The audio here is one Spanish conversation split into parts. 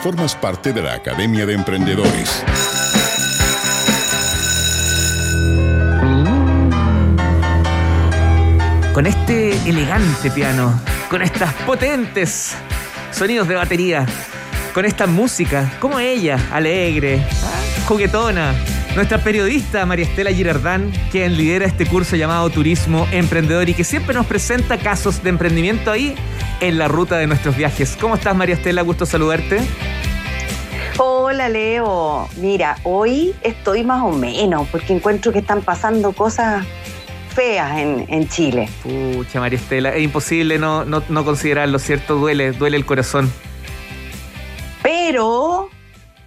formas parte de la Academia de Emprendedores. Con este elegante piano, con estas potentes sonidos de batería, con esta música, como ella, alegre, juguetona, nuestra periodista María Estela Girardán, quien lidera este curso llamado Turismo Emprendedor y que siempre nos presenta casos de emprendimiento ahí en la ruta de nuestros viajes. ¿Cómo estás María Estela? Gusto saludarte. Hola Leo, mira, hoy estoy más o menos porque encuentro que están pasando cosas feas en, Chile. Pucha María Estela, es imposible no, no, no considerarlo, ¿cierto? Duele, duele el corazón. Pero,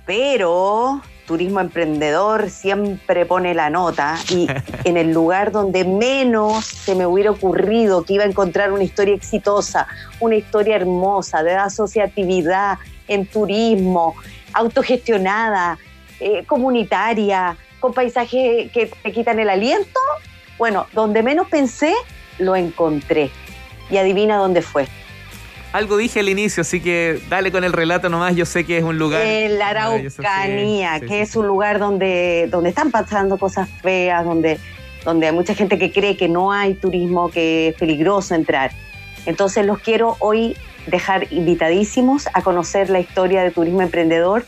pero, turismo emprendedor siempre pone la nota y en el lugar donde menos se me hubiera ocurrido que iba a encontrar una historia exitosa, una historia hermosa de asociatividad en turismo, autogestionada, eh, comunitaria, con paisajes que te quitan el aliento, bueno, donde menos pensé, lo encontré. Y adivina dónde fue. Algo dije al inicio, así que dale con el relato nomás. Yo sé que es un lugar. En la Araucanía, que es un lugar donde, donde están pasando cosas feas, donde, donde hay mucha gente que cree que no hay turismo, que es peligroso entrar. Entonces los quiero hoy dejar invitadísimos a conocer la historia de turismo emprendedor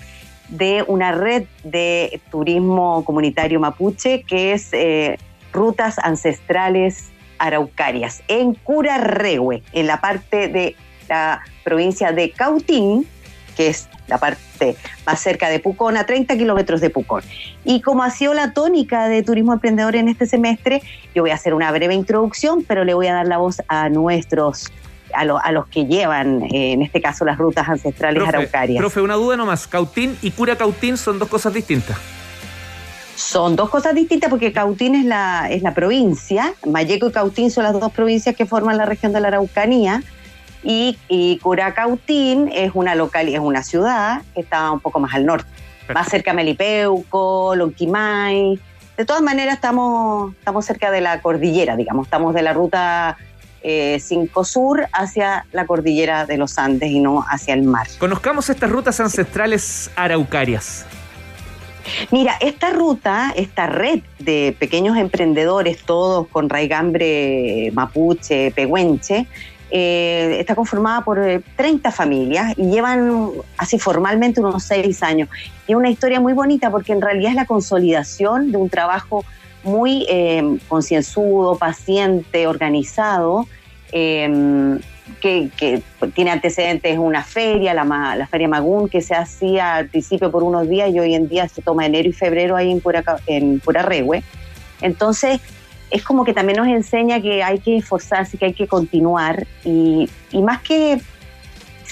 de una red de turismo comunitario mapuche que es eh, Rutas Ancestrales Araucarias en Curarrehue, en la parte de la provincia de Cautín, que es la parte más cerca de Pucón, a 30 kilómetros de Pucón. Y como ha sido la tónica de Turismo Emprendedor en este semestre, yo voy a hacer una breve introducción, pero le voy a dar la voz a nuestros a, a, los que llevan, eh, en este caso, las rutas ancestrales araucarias. Profe, una duda nomás. Cautín y Cura Cautín son dos cosas distintas. Son dos cosas distintas porque Cautín es la, es la provincia, Mayeco y Cautín son las dos provincias que forman la región de la Araucanía y, y Curacautín es una local, es una ciudad que está un poco más al norte, más cerca de Melipeuco, Lonquimay. De todas maneras estamos, estamos cerca de la cordillera, digamos, estamos de la ruta 5 eh, Sur hacia la cordillera de los Andes y no hacia el mar. Conozcamos estas rutas ancestrales araucarias. Mira, esta ruta, esta red de pequeños emprendedores, todos con raigambre mapuche, pehuenche, eh, está conformada por 30 eh, familias y llevan así formalmente unos 6 años. Y es una historia muy bonita porque en realidad es la consolidación de un trabajo muy eh, concienzudo, paciente, organizado, que, tiene antecedentes una feria, la, la, Feria Magún, que se hacía al principio por unos días y hoy en día se toma enero y febrero ahí en Pura, en Entonces, es como que también nos enseña que hay que esforzarse, que hay que continuar y, más que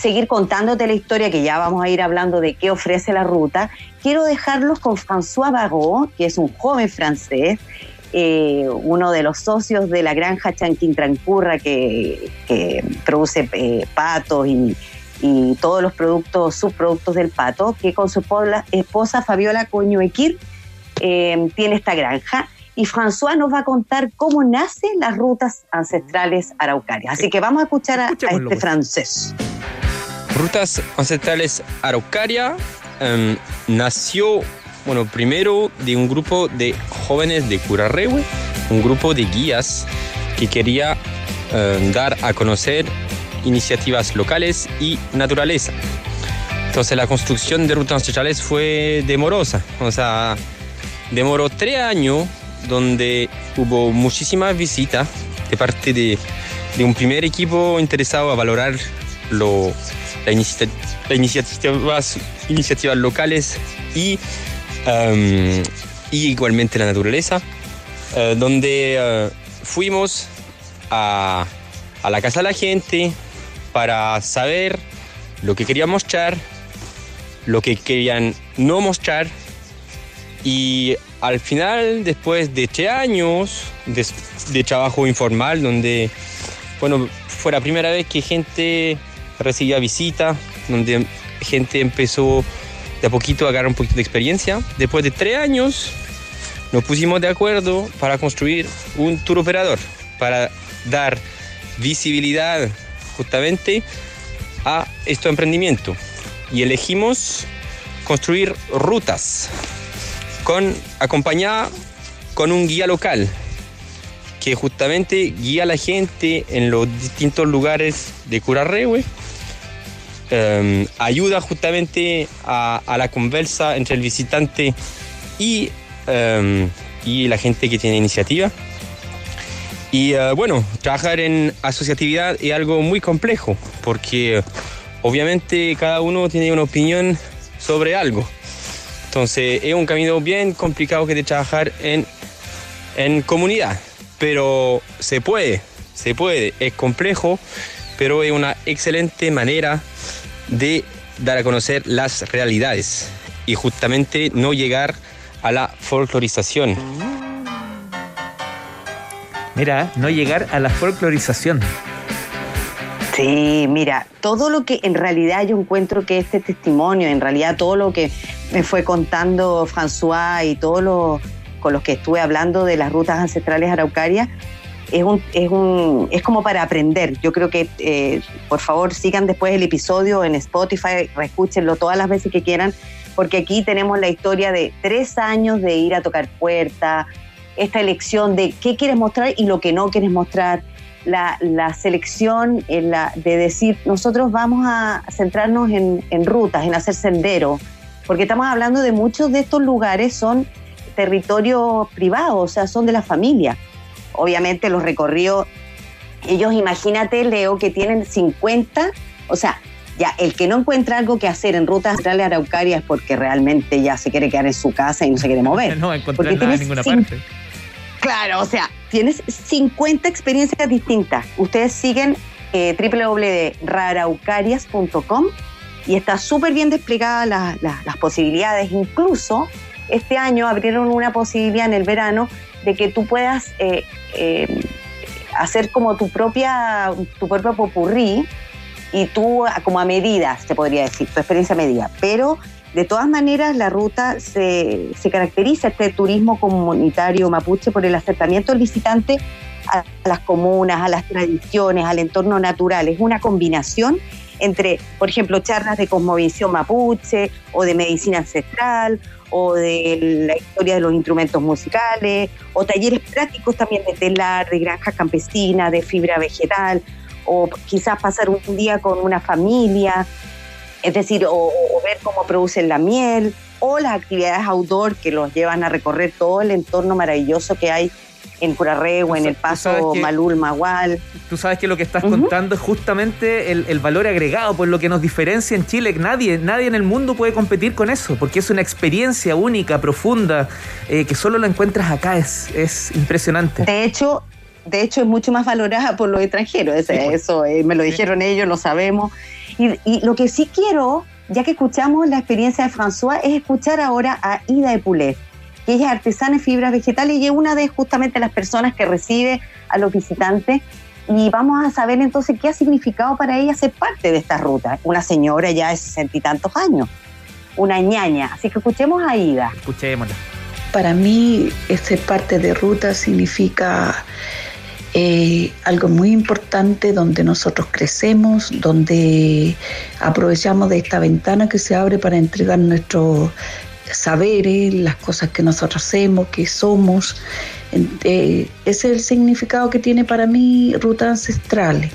seguir contándote la historia, que ya vamos a ir hablando de qué ofrece la ruta, quiero dejarlos con François Barrault, que es un joven francés, eh, uno de los socios de la granja Chanquintrancurra que, que produce eh, patos y, todos los productos, subproductos del pato, que con su esposa Fabiola Coñuequir eh, tiene esta granja y François nos va a contar cómo nacen las rutas ancestrales araucarias. Así que vamos a escuchar a, este francés. Rutas ancestrales araucaria em, nació, bueno, primero de un grupo de jóvenes de Curarrehue, un grupo de guías que quería em, dar a conocer iniciativas locales y naturaleza. Entonces la construcción de rutas ancestrales fue demorosa, o sea, demoró tres años donde hubo muchísimas visitas de parte de, un primer equipo interesado a valorar lo, las iniciativas, iniciativas locales y, um, y, igualmente la naturaleza, uh, donde uh, fuimos a, a la casa de la gente para saber lo que querían mostrar, lo que querían no mostrar y al final, después de tres años de, trabajo informal, donde, bueno, fue la primera vez que gente recibía visita, donde gente empezó de a poquito a agarrar un poquito de experiencia. Después de tres años, nos pusimos de acuerdo para construir un tour operador, para dar visibilidad justamente a este emprendimiento. y elegimos construir rutas con acompañada con un guía local que justamente guía a la gente en los distintos lugares de Curarrehue, eh, ayuda justamente a, a, la conversa entre el visitante y, eh, y la gente que tiene iniciativa. Y uh, bueno, trabajar en asociatividad es algo muy complejo porque obviamente cada uno tiene una opinión sobre algo. Entonces es un camino bien complicado que de trabajar en, en comunidad, pero se puede, se puede, es complejo, pero es una excelente manera de dar a conocer las realidades y justamente no llegar a la folclorización. Mira, no llegar a la folclorización. Sí, mira, todo lo que en realidad yo encuentro que este testimonio, en realidad todo lo que me fue contando François y todo lo con los que estuve hablando de las rutas ancestrales araucarias, es, un, es, un, es como para aprender. Yo creo que, eh, por favor, sigan después el episodio en Spotify, reescúchenlo todas las veces que quieran, porque aquí tenemos la historia de tres años de ir a tocar puertas, esta elección de qué quieres mostrar y lo que no quieres mostrar, la, la selección en la, de decir, nosotros vamos a centrarnos en, en rutas, en hacer sendero, porque estamos hablando de muchos de estos lugares son territorio privado, o sea, son de la familia. Obviamente los recorridos, ellos imagínate, Leo, que tienen 50, o sea, ya el que no encuentra algo que hacer en rutas centrales araucarias es porque realmente ya se quiere quedar en su casa y no se quiere mover. no encontrar nada en ninguna parte. Claro, o sea, tienes 50 experiencias distintas. Ustedes siguen eh, www.raraucarias.com y está súper bien desplegada la, la, las posibilidades. Incluso este año abrieron una posibilidad en el verano de que tú puedas eh, eh, hacer como tu propia, tu propio popurrí y tú como a medida, se podría decir, tu experiencia a medida. Pero de todas maneras la ruta se, se caracteriza, este turismo comunitario mapuche, por el acercamiento del visitante a las comunas, a las tradiciones, al entorno natural. Es una combinación entre, por ejemplo, charlas de cosmovisión mapuche o de medicina ancestral o de la historia de los instrumentos musicales o talleres prácticos también de telar, de granja campesina, de fibra vegetal o quizás pasar un día con una familia, es decir, o, o ver cómo producen la miel o las actividades outdoor que los llevan a recorrer todo el entorno maravilloso que hay en Curarrehue, en el Paso Malul, Magual. Tú sabes que lo que estás uh -huh. contando es justamente el, el, valor agregado, por lo que nos diferencia en Chile. Nadie, nadie en el mundo puede competir con eso, porque es una experiencia única, profunda, eh, que solo la encuentras acá. Es, es impresionante. De hecho, de hecho, es mucho más valorada por los extranjeros. Ese, sí, eso eh, me lo dijeron sí. ellos, lo sabemos. Y, y, lo que sí quiero, ya que escuchamos la experiencia de François, es escuchar ahora a Ida de Poulet que ella es artesana en fibras vegetales y es una de justamente las personas que recibe a los visitantes. Y vamos a saber entonces qué ha significado para ella ser parte de esta ruta. Una señora ya de sesenta y tantos años, una ñaña. Así que escuchemos a Ida. Escuchémosla. Para mí, ser parte de ruta significa eh, algo muy importante donde nosotros crecemos, donde aprovechamos de esta ventana que se abre para entregar nuestro saberes, las cosas que nosotros hacemos, que somos. Eh, ese es el significado que tiene para mí rutas ancestrales.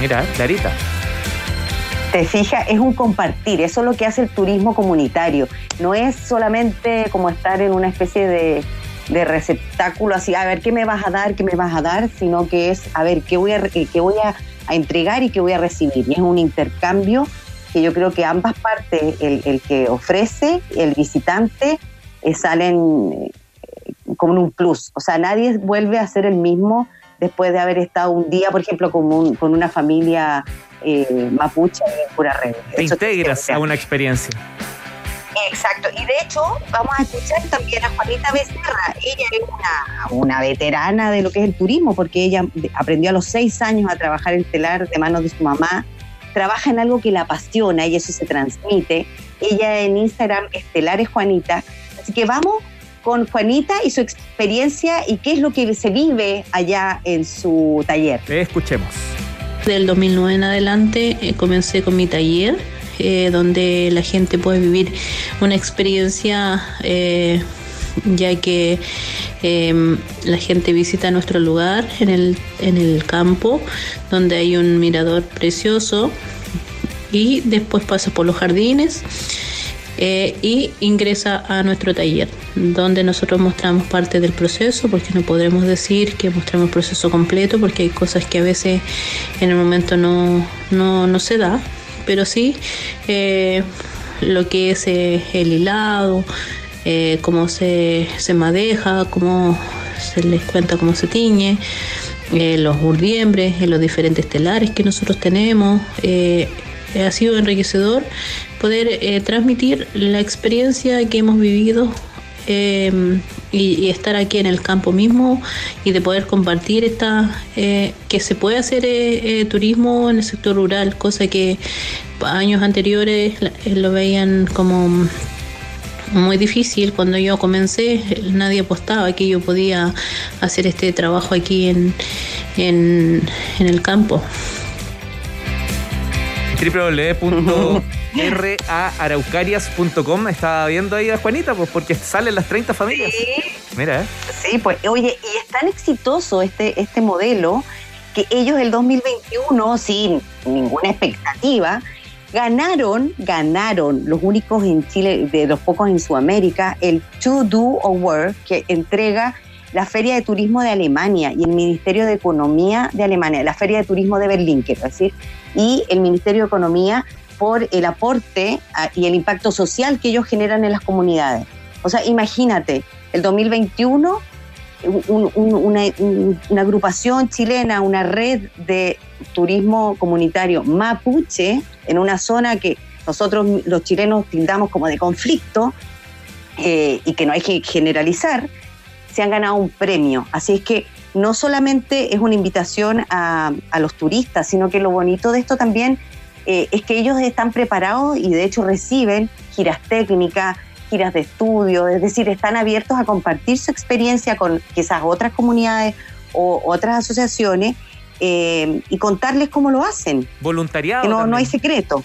Mira, clarita. Te fijas, es un compartir, eso es lo que hace el turismo comunitario. No es solamente como estar en una especie de, de receptáculo así, a ver qué me vas a dar, qué me vas a dar, sino que es a ver qué voy a, qué voy a, a entregar y qué voy a recibir. Y es un intercambio que yo creo que ambas partes, el, el que ofrece, el visitante, eh, salen eh, como un plus. O sea, nadie vuelve a ser el mismo después de haber estado un día, por ejemplo, con, un, con una familia eh, mapuche en pura red. Te Eso integras te a una experiencia. Exacto, y de hecho vamos a escuchar también a Juanita Becerra. Ella es una, una veterana de lo que es el turismo, porque ella aprendió a los seis años a trabajar el telar de manos de su mamá trabaja en algo que la apasiona y eso se transmite. Ella en Instagram estelar es Juanita. Así que vamos con Juanita y su experiencia y qué es lo que se vive allá en su taller. Escuchemos. Del 2009 en adelante eh, comencé con mi taller, eh, donde la gente puede vivir una experiencia, eh, ya que em, la gente visita nuestro lugar en el, en el campo, donde hay un mirador precioso, y después pasa por los jardines eh, y ingresa a nuestro taller, donde nosotros mostramos parte del proceso, porque no podremos decir que mostramos el proceso completo, porque hay cosas que a veces en el momento no, no, se da, pero sí eh, lo que es eh, el hilado, cómo se, se madeja, cómo se les cuenta cómo se tiñe. los urdiembres, los diferentes telares que nosotros tenemos, ha sido enriquecedor poder eh, transmitir la experiencia que hemos vivido em, y, estar aquí en el campo mismo y de poder compartir esta eh, que se puede hacer eh, turismo en el sector rural, cosa que años anteriores lo veían como muy difícil. Cuando yo comencé, nadie apostaba que yo podía hacer este trabajo aquí en, en, en el campo www.raaraucarias.com estaba viendo ahí a Juanita, pues porque salen las 30 familias. Sí. Mira, ¿eh? Sí, pues, oye, y es tan exitoso este, este modelo que ellos el 2021, sin ninguna expectativa, ganaron, ganaron los únicos en Chile, de los pocos en Sudamérica, el To Do Award que entrega la Feria de Turismo de Alemania y el Ministerio de Economía de Alemania, la Feria de Turismo de Berlín, quiero decir, y el Ministerio de Economía por el aporte ah, y el impacto social que ellos generan en las comunidades. O sea, imagínate, el 2021, una, una agrupación chilena, una red de turismo comunitario mapuche en una zona que nosotros los chilenos tildamos como de conflicto eh, y que no hay que generalizar, se han ganado un premio. Así es que no solamente es una invitación a, los turistas, sino que lo bonito de esto también eh, es que ellos están preparados y de hecho reciben giras técnicas, giras de estudio, es decir, están abiertos a compartir su experiencia con quizás otras comunidades o otras asociaciones eh, y contarles cómo lo hacen. Voluntariado. no, no hay secreto.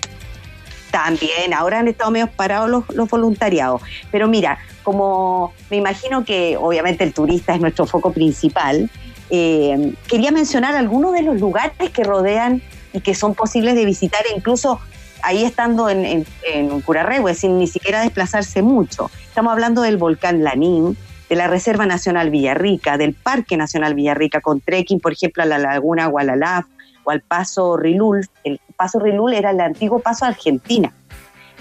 También, ahora han estado medio parados los, los voluntariados. Pero mira, como me imagino que obviamente el turista es nuestro foco principal, eh, quería mencionar algunos de los lugares que rodean y que son posibles de visitar, incluso ahí estando en, en, en sin ni siquiera desplazarse mucho. Estamos hablando del volcán Lanín, de la Reserva Nacional Villarrica, del Parque Nacional Villarrica, con trekking, por ejemplo, a la Laguna Gualalaf o al Paso Rilul. El Paso Rilul era el antiguo Paso Argentina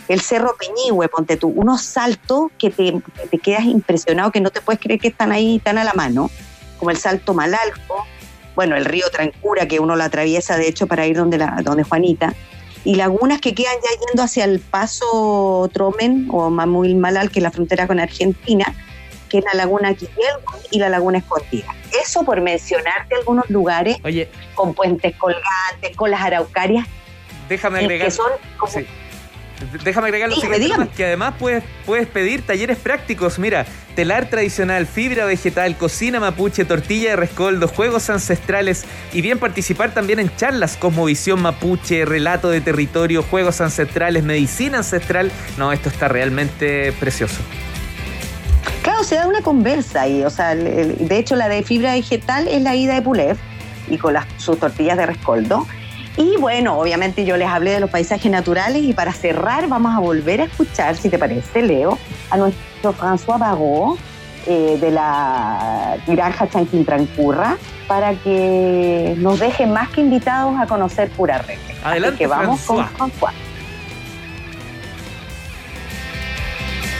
el Cerro Peñihue, ponte tú, unos saltos que te, quedas impresionado, que no te puedes creer que están ahí tan a la mano, como el Salto Malalco, bueno, el río Trancura, que uno lo atraviesa de hecho para ir donde, la, donde Juanita, y lagunas que quedan ya yendo hacia el paso Tromen o Mamuil Malal, que es la frontera con Argentina, que es la laguna Quielco y la laguna Escondida. Eso por mencionarte algunos lugares con puentes colgantes, con las araucarias. Déjame agregar. Que son Déjame agregar lo siguiente, que además puedes, puedes pedir talleres prácticos. Mira, telar tradicional, fibra vegetal, cocina mapuche, tortilla de rescoldo, juegos ancestrales y bien participar también en charlas, cosmovisión mapuche, relato de territorio, juegos ancestrales, medicina ancestral. No, esto está realmente precioso. Claro, se da una conversa ahí. O sea, de hecho, la de fibra vegetal es la ida de Pulev y con las, sus tortillas de rescoldo. Y bueno, obviamente yo les hablé de los paisajes naturales y para cerrar vamos a volver a escuchar, si te parece, Leo, a nuestro François Bagot eh, de la granja Chanquintrancurra para que nos dejen más que invitados a conocer Pura Adelante, Así que vamos con François.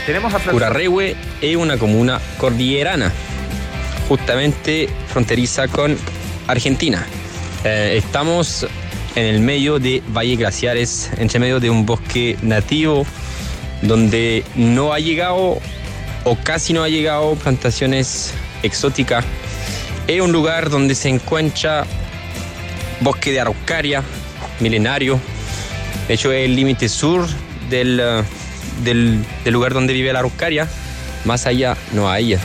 Tenemos a Curarrehue es una comuna cordillerana, justamente fronteriza con Argentina. Eh, estamos en el medio de valles glaciares, entre medio de un bosque nativo, donde no ha llegado o casi no ha llegado plantaciones exóticas. Es un lugar donde se encuentra bosque de araucaria milenario. De hecho, es el límite sur del, uh, del, lugar donde vive la araucaria. Más allá no hay.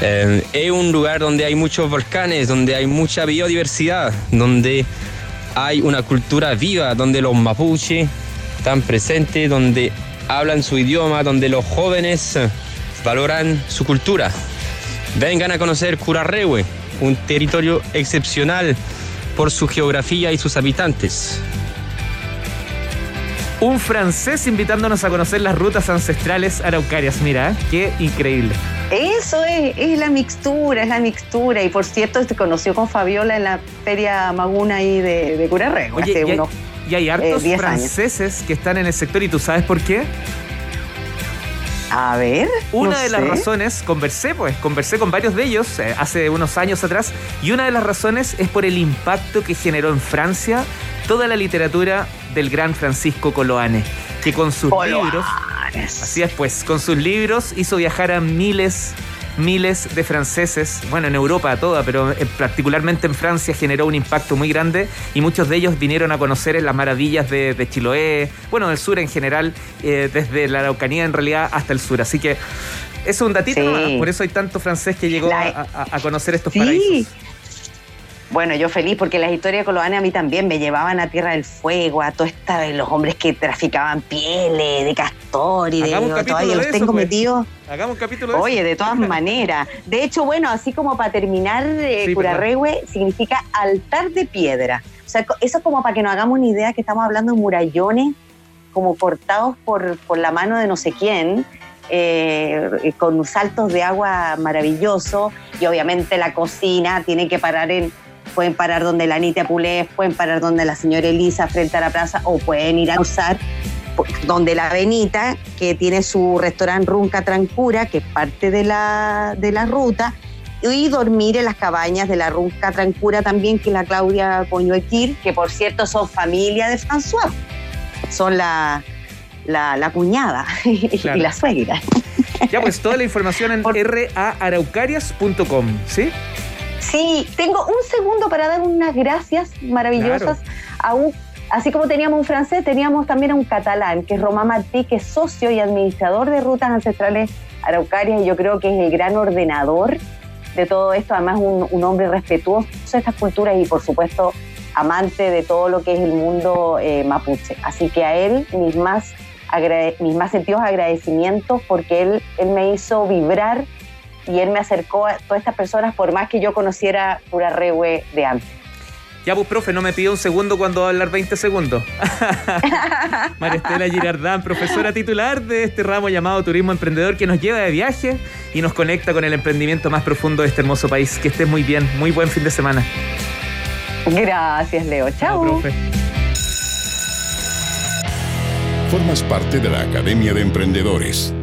Eh, es un lugar donde hay muchos volcanes, donde hay mucha biodiversidad, donde hay una cultura viva donde los mapuche están presentes, donde hablan su idioma, donde los jóvenes valoran su cultura. Vengan a conocer Curarrehue, un territorio excepcional por su geografía y sus habitantes. Un francés invitándonos a conocer las rutas ancestrales araucarias. Mira, qué increíble. Eso es, es la mixtura, es la mixtura. Y por cierto, se conoció con Fabiola en la Feria Maguna ahí de, de Curarrego hace y hay, y hay hartos 10 años. franceses que están en el sector y tú sabes por qué. A ver. Una no de las razones, conversé pues, conversé con varios de ellos eh, hace unos años atrás, y una de las razones es por el impacto que generó en Francia toda la literatura del gran Francisco Coloane, que con sus Coloane. libros, así es pues, con sus libros hizo viajar a miles, miles de franceses, bueno, en Europa toda, pero eh, particularmente en Francia generó un impacto muy grande y muchos de ellos vinieron a conocer las maravillas de, de Chiloé, bueno, del sur en general, eh, desde la Araucanía en realidad hasta el sur. Así que eso es un datito, Sí. por eso hay tanto francés que llegó La- a, a- a conocer estos Sí. paraísos. Bueno, yo feliz porque las historias de Coloane a mí también me llevaban a Tierra del Fuego, a todos los hombres que traficaban pieles de castor y de Hagamos un todavía de los tengo pues. metidos. Hagamos un capítulo de Oye, eso. de todas maneras. De hecho, bueno, así como para terminar, eh, Sí, Curarrehue significa altar de piedra. O sea, eso es como para que nos hagamos una idea que estamos hablando de murallones como cortados por, por la mano de no sé quién, eh, con saltos de agua maravilloso y obviamente la cocina tiene que parar en... Pueden parar donde la Anita Pulés, pueden parar donde la señora Elisa frente a la plaza o pueden ir a usar donde la Benita, que tiene su restaurante Runca Trancura, que es parte de la, de la ruta, y dormir en las cabañas de la Runca Trancura también, que es la Claudia Coñuequir, que por cierto son familia de François, son la, la, la cuñada Claro. y la suegra. Ya, pues toda la información en raaraucarias.com, ¿sí? Sí, tengo un segundo para dar unas gracias maravillosas a un, así como teníamos un francés, teníamos también a un catalán, que es Román Martí, que es socio y administrador de rutas ancestrales araucarias, y yo creo que es el gran ordenador de todo esto, además un, un hombre respetuoso de estas culturas y por supuesto amante de todo lo que es el mundo eh, mapuche. Así que a él mis más, agrade- mis más sentidos agradecimientos porque él, él me hizo vibrar y él me acercó a todas estas personas por más que yo conociera Curarrehue de antes. Ya, pues, profe, no me pida un segundo cuando va a hablar 20 segundos. María Estela Girardán, profesora titular de este ramo llamado Turismo Emprendedor, que nos lleva de viaje y nos conecta con el emprendimiento más profundo de este hermoso país. Que estés muy bien, muy buen fin de semana. Gracias, Leo. Chao. profe. Formas parte de la Academia de Emprendedores